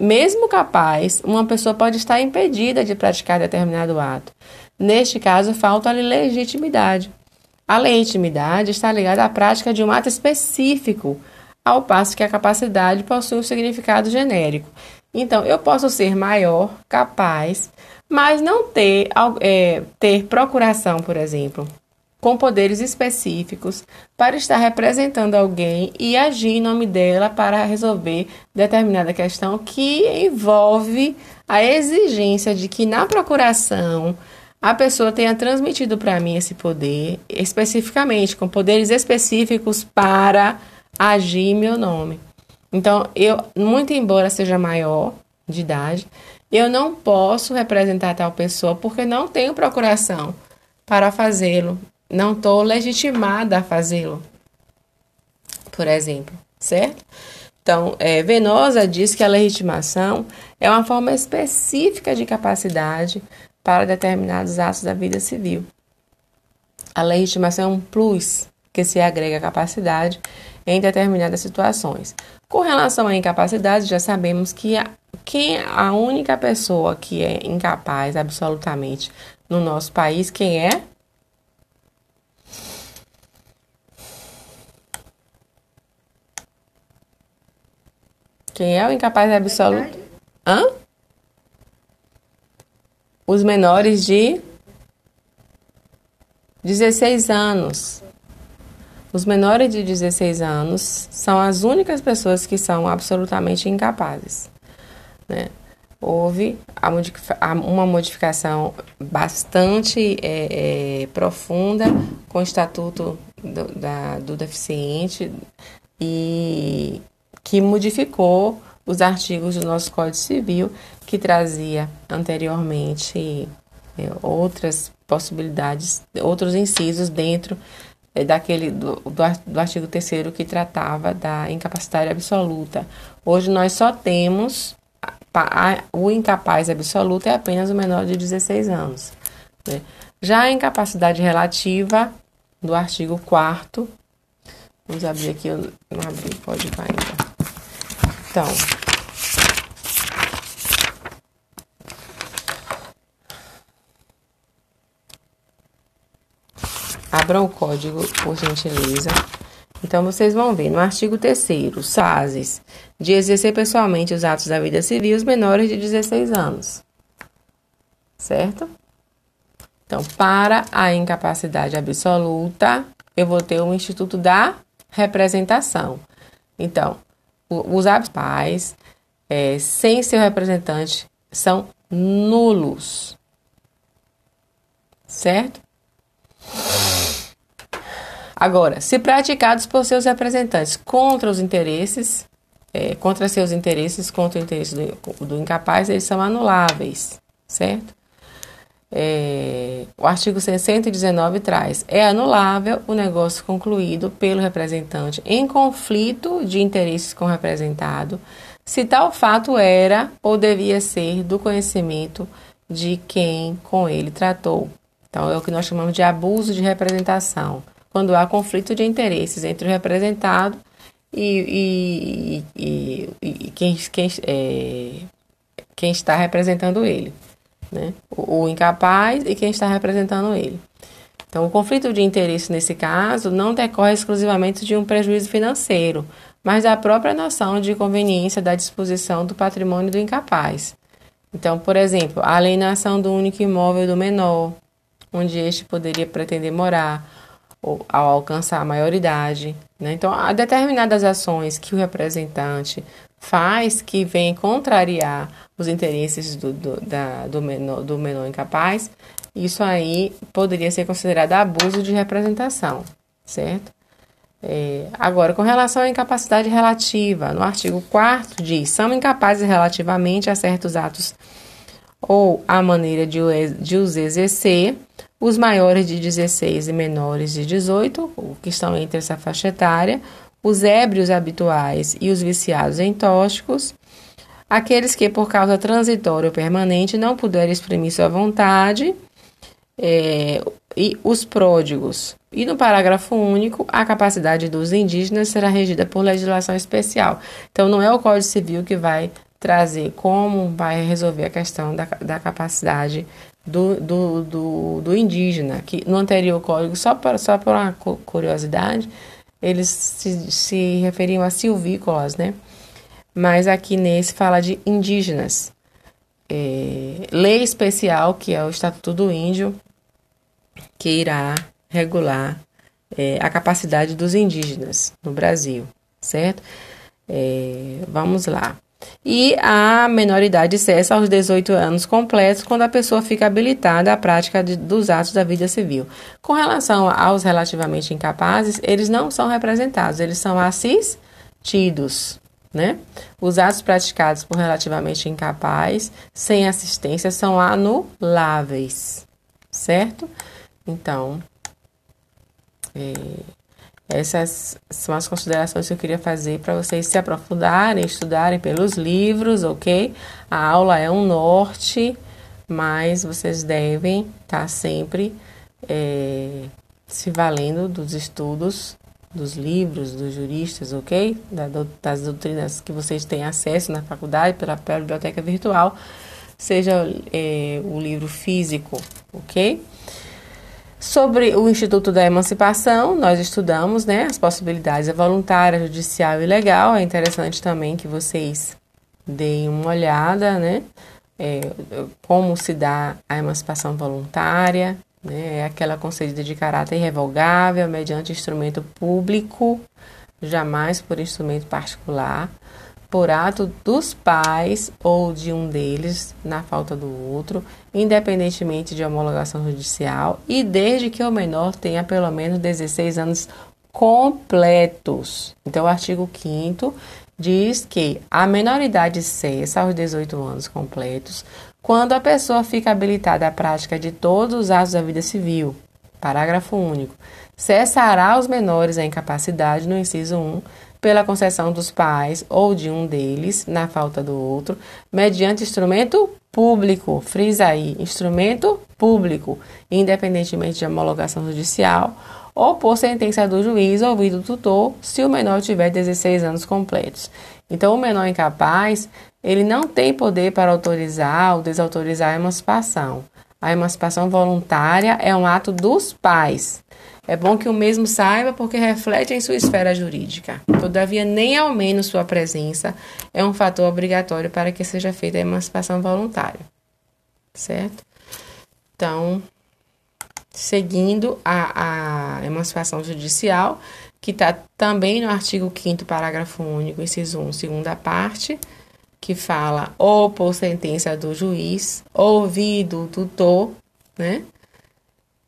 mesmo capaz, uma pessoa pode estar impedida de praticar determinado ato. Neste caso, falta-lhe legitimidade. A legitimidade está ligada à prática de um ato específico, ao passo que a capacidade possui um significado genérico. Então, eu posso ser maior, capaz, mas não ter, é, ter procuração, por exemplo, com poderes específicos para estar representando alguém e agir em nome dela para resolver determinada questão que envolve a exigência de que na procuração a pessoa tenha transmitido para mim esse poder, especificamente, com poderes específicos para agir em meu nome. Então, eu, muito embora seja maior de idade, eu não posso representar tal pessoa porque não tenho procuração para fazê-lo. Não estou legitimada a fazê-lo, por exemplo, certo? Então, é, Venosa diz que a legitimação é uma forma específica de capacidade para determinados atos da vida civil. A legitimação é um plus que se agrega à capacidade em determinadas situações. Com relação à incapacidade, já sabemos que a, quem é a única pessoa que é incapaz absolutamente no nosso país, quem é? Quem é o incapaz absoluto? Hã? Os menores de 16 anos. Os menores de 16 anos são as únicas pessoas que são absolutamente incapazes. Né? Houve uma modificação bastante é, é, profunda com o Estatuto do, da, do Deficiente e que modificou os artigos do nosso Código Civil, que trazia anteriormente é, outras possibilidades, outros incisos dentro é, daquele do, do artigo 3 que tratava da incapacidade absoluta. Hoje nós só temos a, a, o incapaz absoluto é apenas o menor de 16 anos. Né? Já a incapacidade relativa do artigo 4 vamos abrir aqui, eu não abri, pode ir ainda. Então, abram o código, por gentileza. Então, vocês vão ver no artigo 3 SASES, de exercer pessoalmente os atos da vida civil os menores de 16 anos. Certo? Então, para a incapacidade absoluta, eu vou ter o Instituto da Representação. Então, os pais, é, sem seu representante são nulos. Certo? Agora, se praticados por seus representantes contra os interesses, é, contra seus interesses, contra o interesse do, do incapaz, eles são anuláveis, certo? É, o artigo 119 traz: é anulável o negócio concluído pelo representante em conflito de interesses com o representado, se tal fato era ou devia ser do conhecimento de quem com ele tratou. Então, é o que nós chamamos de abuso de representação, quando há conflito de interesses entre o representado e, e, e, e quem, quem, é, quem está representando ele né? O, o incapaz e quem está representando ele. Então, o conflito de interesse nesse caso não decorre exclusivamente de um prejuízo financeiro, mas da própria noção de conveniência da disposição do patrimônio do incapaz. Então, por exemplo, a alienação do único imóvel do menor, onde este poderia pretender morar ou, ao alcançar a maioridade. Né? Então, há determinadas ações que o representante faz que vem contrariar os interesses do, do, da, do, menor, do menor incapaz, isso aí poderia ser considerado abuso de representação, certo? É, agora, com relação à incapacidade relativa, no artigo 4 diz: são incapazes relativamente a certos atos ou a maneira de, de os exercer os maiores de 16 e menores de 18, que estão entre essa faixa etária, os ébrios habituais e os viciados em tóxicos, aqueles que, por causa transitória ou permanente, não puderem exprimir sua vontade, é, e os pródigos. E no parágrafo único, a capacidade dos indígenas será regida por legislação especial. Então, não é o Código Civil que vai trazer como vai resolver a questão da, da capacidade do, do, do, do indígena, que no anterior código, só por, só por uma curiosidade, eles se, se referiam a silvícolas, né? Mas aqui nesse fala de indígenas. É, lei especial, que é o Estatuto do Índio, que irá regular é, a capacidade dos indígenas no Brasil, certo? É, vamos lá. E a menoridade cessa aos 18 anos completos, quando a pessoa fica habilitada à prática de, dos atos da vida civil. Com relação aos relativamente incapazes, eles não são representados, eles são assistidos. Né? Os atos praticados por relativamente incapaz, sem assistência, são anuláveis, certo? Então, é, essas são as considerações que eu queria fazer para vocês se aprofundarem, estudarem pelos livros, ok? A aula é um norte, mas vocês devem estar tá sempre é, se valendo dos estudos, dos livros, dos juristas, ok? das doutrinas que vocês têm acesso na faculdade, pela, pela biblioteca virtual, seja é, o livro físico, ok? Sobre o Instituto da Emancipação, nós estudamos né, as possibilidades é voluntária, judicial e legal. É interessante também que vocês deem uma olhada, né? É, como se dá a emancipação voluntária, né? É aquela concedida de caráter irrevogável mediante instrumento público, jamais por instrumento particular por ato dos pais ou de um deles, na falta do outro, independentemente de homologação judicial e desde que o menor tenha pelo menos 16 anos completos. Então, o artigo 5 diz que a menoridade cessa aos 18 anos completos quando a pessoa fica habilitada à prática de todos os atos da vida civil. Parágrafo único. Cessará os menores a incapacidade no inciso 1 pela concessão dos pais ou de um deles, na falta do outro, mediante instrumento público, frisa aí, instrumento público, independentemente de homologação judicial, ou por sentença do juiz ouvido do tutor, se o menor tiver 16 anos completos. Então, o menor incapaz, ele não tem poder para autorizar ou desautorizar a emancipação. A emancipação voluntária é um ato dos pais. É bom que o mesmo saiba porque reflete em sua esfera jurídica. Todavia, nem ao menos sua presença é um fator obrigatório para que seja feita a emancipação voluntária. Certo? Então, seguindo a, a emancipação judicial, que está também no artigo 5 parágrafo único, inciso 1, segunda parte, que fala ou por sentença do juiz, ouvido o tutor, né?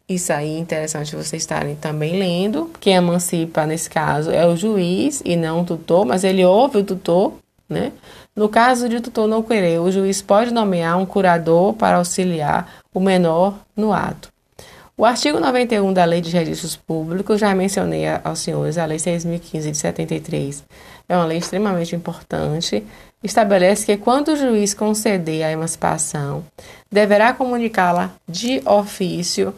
Isso aí é interessante vocês estarem também lendo. Quem emancipa nesse caso é o juiz e não o tutor, mas ele ouve o tutor, né? No caso de o tutor não querer, o juiz pode nomear um curador para auxiliar o menor no ato. O artigo 91 da Lei de Registros Públicos, já mencionei aos senhores, a Lei 6.015 de 73, é uma lei extremamente importante. Estabelece que quando o juiz conceder a emancipação, deverá comunicá-la de ofício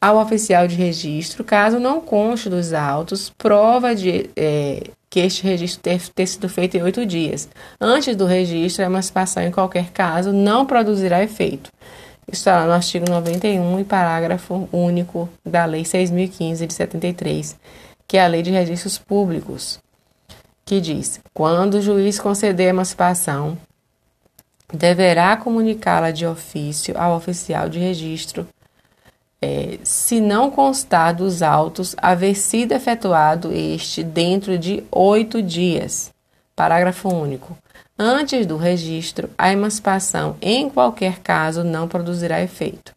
ao oficial de registro, caso não conste dos autos prova de é, que este registro ter, ter sido feito em oito dias. Antes do registro, a emancipação, em qualquer caso, não produzirá efeito está no artigo 91 e parágrafo único da Lei 6.015 de 73, que é a Lei de Registros Públicos, que diz: quando o juiz conceder a emancipação, deverá comunicá-la de ofício ao oficial de registro, é, se não constar dos autos haver sido efetuado este dentro de oito dias. Parágrafo único. Antes do registro, a emancipação, em qualquer caso, não produzirá efeito.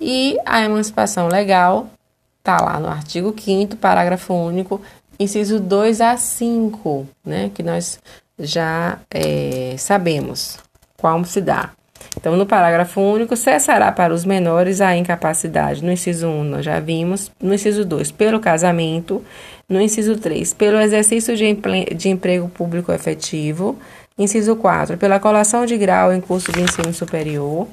E a emancipação legal está lá no artigo 5, parágrafo único, inciso 2 a 5, né, que nós já é, sabemos como se dá. Então, no parágrafo único, cessará para os menores a incapacidade. No inciso 1, nós já vimos. No inciso 2, pelo casamento. No inciso 3, pelo exercício de, de emprego público efetivo. Inciso 4, pela colação de grau em curso de ensino superior.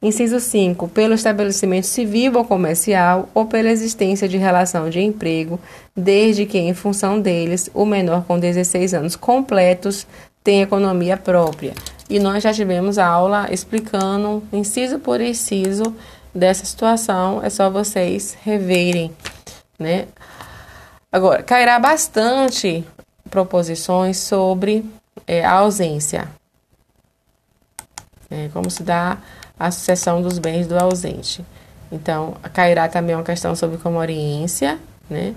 Inciso 5, pelo estabelecimento civil ou comercial ou pela existência de relação de emprego, desde que, em função deles, o menor com 16 anos completos tenha economia própria. E nós já tivemos aula explicando, inciso por inciso, dessa situação, é só vocês reverem, né? Agora, cairá bastante proposições sobre é, a ausência. É, como se dá a sucessão dos bens do ausente. Então, cairá também uma questão sobre comoriência, né?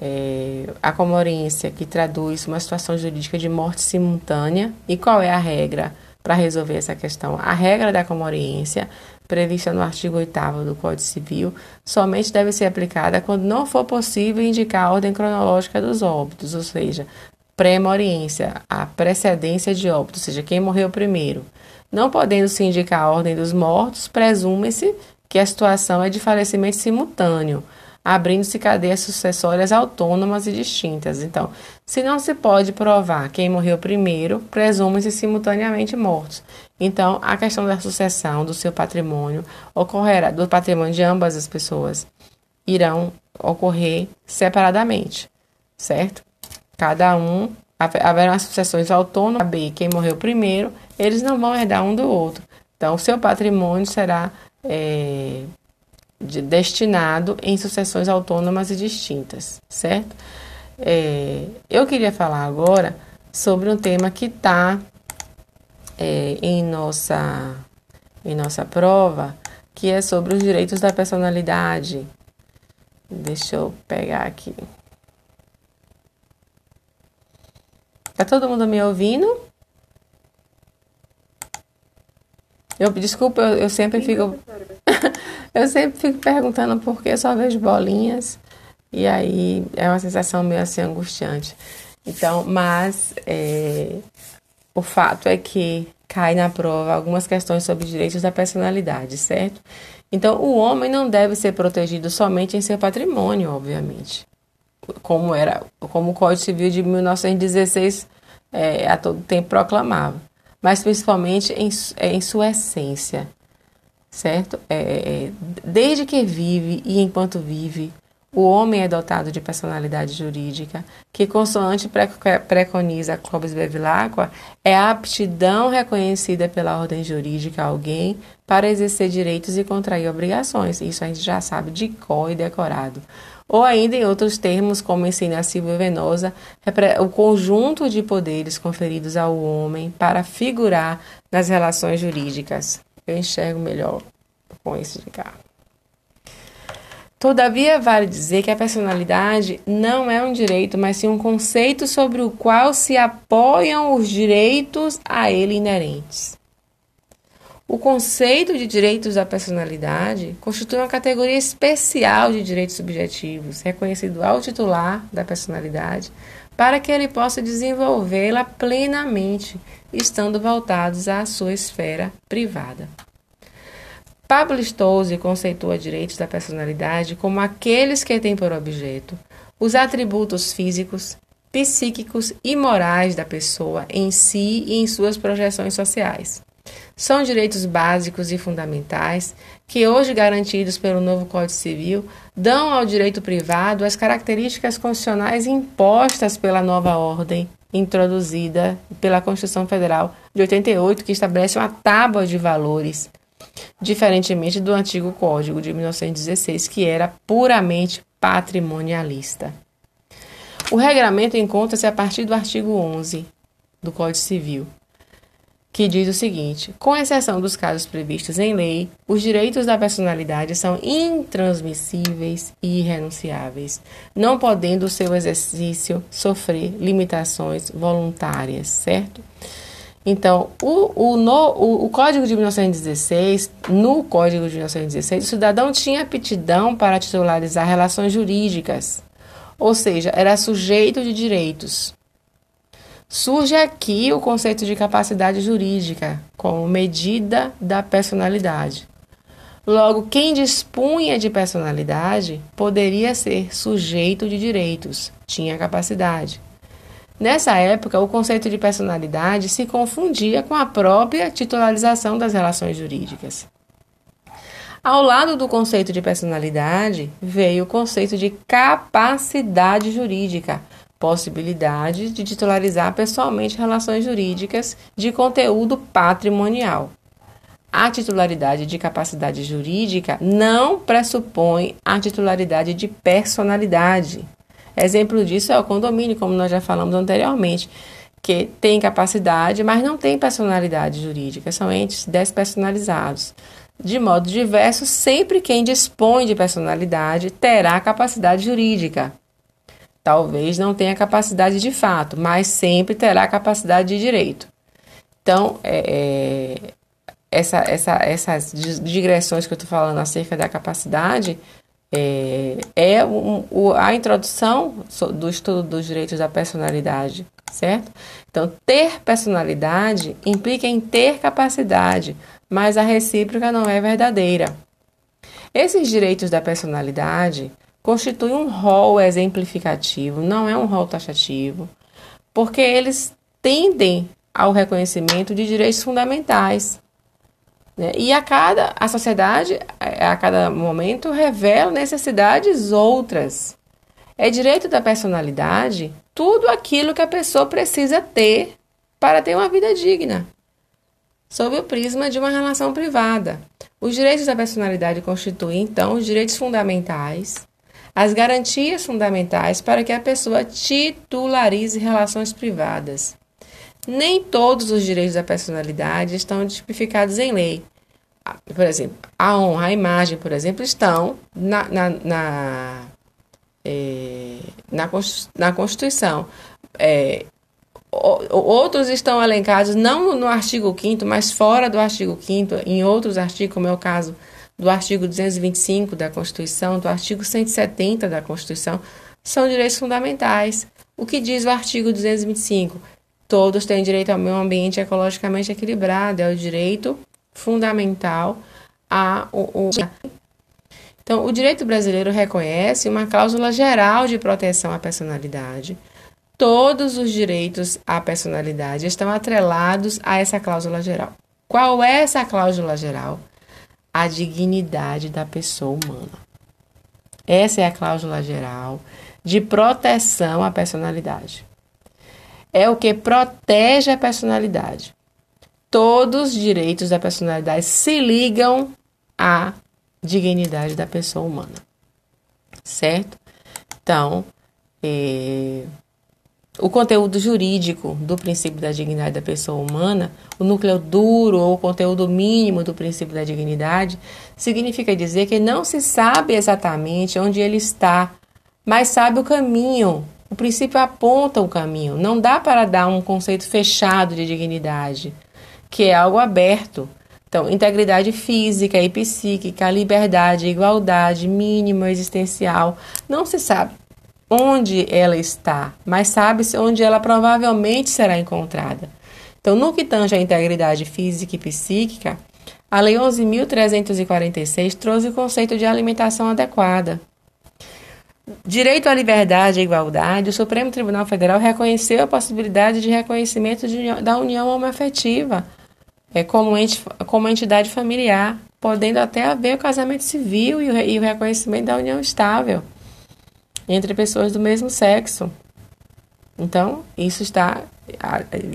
É, a comoriência que traduz uma situação jurídica de morte simultânea. E qual é a regra para resolver essa questão? A regra da comoriência, prevista no artigo 8 do Código Civil, somente deve ser aplicada quando não for possível indicar a ordem cronológica dos óbitos, ou seja, premoriência, a precedência de óbito, ou seja, quem morreu primeiro. Não podendo se indicar a ordem dos mortos, presume-se que a situação é de falecimento simultâneo, abrindo-se cadeias sucessórias autônomas e distintas. Então, se não se pode provar quem morreu primeiro, presume-se simultaneamente mortos. Então, a questão da sucessão do seu patrimônio ocorrerá, do patrimônio de ambas as pessoas, irão ocorrer separadamente, certo? Cada um, haverá sucessões autônomas, B, quem morreu primeiro, eles não vão herdar um do outro. Então, o seu patrimônio será é, de, destinado em sucessões autônomas e distintas, certo? É, eu queria falar agora sobre um tema que está é, em, nossa, em nossa prova, que é sobre os direitos da personalidade. Deixa eu pegar aqui. Tá todo mundo me ouvindo? Eu desculpa, eu, eu sempre fico eu sempre fico perguntando por que só vejo bolinhas e aí é uma sensação meio assim angustiante. Então, mas é, o fato é que cai na prova algumas questões sobre direitos da personalidade, certo? Então, o homem não deve ser protegido somente em seu patrimônio, obviamente como era, como o Código Civil de 1916 é, a todo tempo proclamava, mas principalmente em, é, em sua essência, certo? É, é, desde que vive e enquanto vive, o homem é dotado de personalidade jurídica, que, consoante preconiza Clóvis Bevilacqua, é a aptidão reconhecida pela ordem jurídica a alguém para exercer direitos e contrair obrigações. Isso a gente já sabe de cor e decorado ou ainda em outros termos, como ensina a Silvia Venosa, o conjunto de poderes conferidos ao homem para figurar nas relações jurídicas. Eu enxergo melhor com esse de cá. Todavia, vale dizer que a personalidade não é um direito, mas sim um conceito sobre o qual se apoiam os direitos a ele inerentes. O conceito de direitos da personalidade constitui uma categoria especial de direitos subjetivos, reconhecido ao titular da personalidade, para que ele possa desenvolvê-la plenamente, estando voltados à sua esfera privada. Pablo Stolze conceitua direitos da personalidade como aqueles que têm por objeto os atributos físicos, psíquicos e morais da pessoa em si e em suas projeções sociais são direitos básicos e fundamentais que, hoje garantidos pelo novo Código Civil, dão ao direito privado as características constitucionais impostas pela nova ordem introduzida pela Constituição Federal de 88, que estabelece uma tábua de valores, diferentemente do antigo Código de 1916, que era puramente patrimonialista. O regramento encontra-se a partir do artigo 11 do Código Civil, que diz o seguinte: com exceção dos casos previstos em lei, os direitos da personalidade são intransmissíveis e irrenunciáveis, não podendo o seu exercício sofrer limitações voluntárias, certo? Então, o, o, no, o, o, Código de 1916, no Código de 1916, o cidadão tinha aptidão para titularizar relações jurídicas, ou seja, era sujeito de direitos. Surge aqui o conceito de capacidade jurídica como medida da personalidade. Logo, quem dispunha de personalidade poderia ser sujeito de direitos, tinha capacidade. Nessa época, o conceito de personalidade se confundia com a própria titularização das relações jurídicas. Ao lado do conceito de personalidade, veio o conceito de capacidade jurídica, possibilidade de titularizar pessoalmente relações jurídicas de conteúdo patrimonial. A titularidade de capacidade jurídica não pressupõe a titularidade de personalidade. Exemplo disso é o condomínio, como nós já falamos anteriormente, que tem capacidade, mas não tem personalidade jurídica, são entes despersonalizados. De modo diverso, sempre quem dispõe de personalidade terá capacidade jurídica. Talvez não tenha capacidade de fato, mas sempre terá capacidade de direito. Então, é, é essa, essa, essas digressões que eu estou falando acerca da capacidade é, é um, o, a introdução do estudo dos direitos da personalidade, certo? Então, ter personalidade implica em ter capacidade, mas a recíproca não é verdadeira. Esses direitos da personalidade constitui um rol exemplificativo, não é um rol taxativo, porque eles tendem ao reconhecimento de direitos fundamentais. Né? E a cada a sociedade, a cada momento, revela necessidades outras. É direito da personalidade tudo aquilo que a pessoa precisa ter para ter uma vida digna, sob o prisma de uma relação privada. Os direitos da personalidade constituem, então, os direitos fundamentais as garantias fundamentais para que a pessoa titularize relações privadas. Nem todos os direitos da personalidade estão tipificados em lei. Ah, por exemplo, a honra, a imagem, por exemplo, estão na, na, na, é, na, Constituição. É, outros estão elencados não no artigo 5 mas fora do artigo 5 em outros artigos, como é o caso do artigo 225 da Constituição, do artigo 170 da Constituição, são direitos fundamentais. O que diz o artigo 225? Todos têm direito ao meio ambiente ecologicamente equilibrado, é o direito fundamental a o, o então, o direito brasileiro reconhece uma cláusula geral de proteção à personalidade. Todos os direitos à personalidade estão atrelados a essa cláusula geral. Qual é essa cláusula geral? A dignidade da pessoa humana. Essa é a cláusula geral de proteção à personalidade. É o que protege a personalidade. Todos os direitos da personalidade se ligam à dignidade da pessoa humana. Certo? Então, é, o conteúdo jurídico do princípio da dignidade da pessoa humana, o núcleo duro ou o conteúdo mínimo do princípio da dignidade, significa dizer que não se sabe exatamente onde ele está, mas sabe o caminho. O princípio aponta o caminho. Não dá para dar um conceito fechado de dignidade, que é algo aberto. Então, integridade física e psíquica, liberdade, igualdade mínima existencial, não se sabe onde ela está, mas sabe-se onde ela provavelmente será encontrada. Então, no que tange à integridade física e psíquica, a Lei 11.346 trouxe o conceito de alimentação adequada. Direito à liberdade e igualdade, o Supremo Tribunal Federal reconheceu a possibilidade de reconhecimento de, da união homoafetiva é, como, como entidade familiar, podendo até haver o casamento civil e o, e o reconhecimento da união estável entre pessoas do mesmo sexo. Então, isso está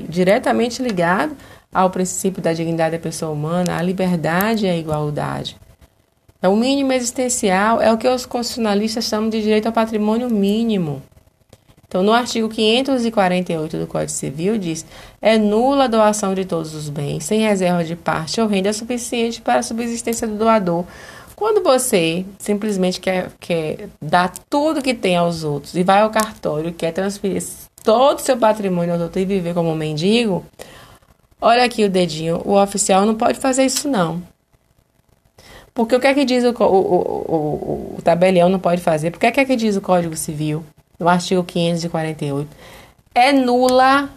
diretamente ligado ao princípio da dignidade da pessoa humana, à liberdade e à igualdade. É o mínimo existencial, é o que os constitucionalistas chamam de direito ao patrimônio mínimo. Então, no artigo 548 do Código Civil diz: é nula a doação de todos os bens, sem reserva de parte ou renda suficiente para a subsistência do doador, quando você simplesmente quer, quer dar tudo que tem aos outros e vai ao cartório quer transferir todo o seu patrimônio aos outros e viver como um mendigo, olha aqui o dedinho, o oficial não pode fazer isso não. Porque o que é que diz o, o, o, o, tabelião não pode fazer? Porque o que é que diz o Código Civil, no artigo 548? É nula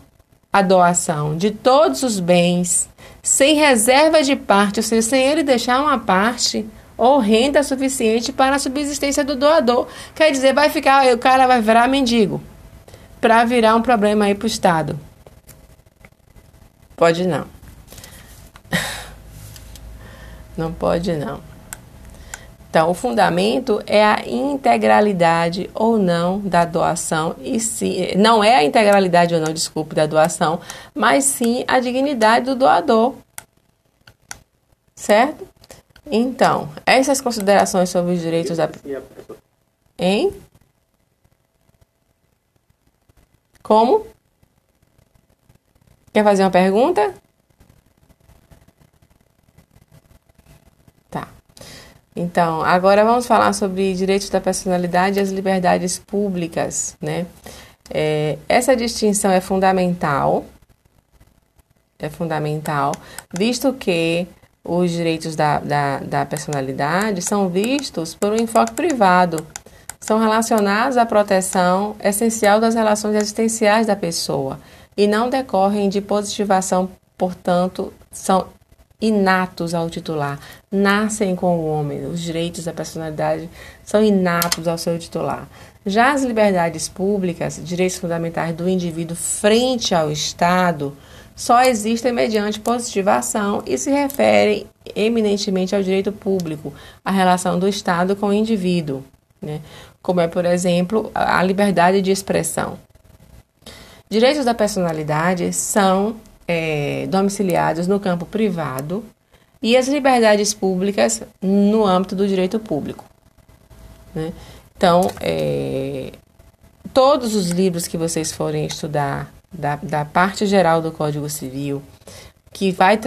a doação de todos os bens, sem reserva de parte, ou seja, sem ele deixar uma parte ou renda suficiente para a subsistência do doador. Quer dizer, vai ficar, o cara vai virar mendigo para virar um problema aí para o Estado. Pode não. Não pode não. Então, o fundamento é a integralidade ou não da doação, e sim, não é a integralidade ou não, desculpe, da doação, mas sim a dignidade do doador. Certo? Então, essas considerações sobre os direitos da. Hein? Como? Quer fazer uma pergunta? Tá. Então, agora vamos falar sobre direitos da personalidade e as liberdades públicas, né? É, essa distinção é fundamental, é fundamental, visto que os direitos da, da, da personalidade são vistos por um enfoque privado, são relacionados à proteção essencial das relações existenciais da pessoa e não decorrem de positivação, portanto, são inatos ao titular, nascem com o homem. Os direitos da personalidade são inatos ao seu titular. Já as liberdades públicas, direitos fundamentais do indivíduo frente ao Estado, só existem mediante positivação e se referem eminentemente ao direito público, a relação do Estado com o indivíduo, né? como é, por exemplo, a liberdade de expressão. Direitos da personalidade são é, domiciliados no campo privado e as liberdades públicas no âmbito do direito público. Né? Então, é, todos os livros que vocês forem estudar da, da parte geral do Código Civil, que vai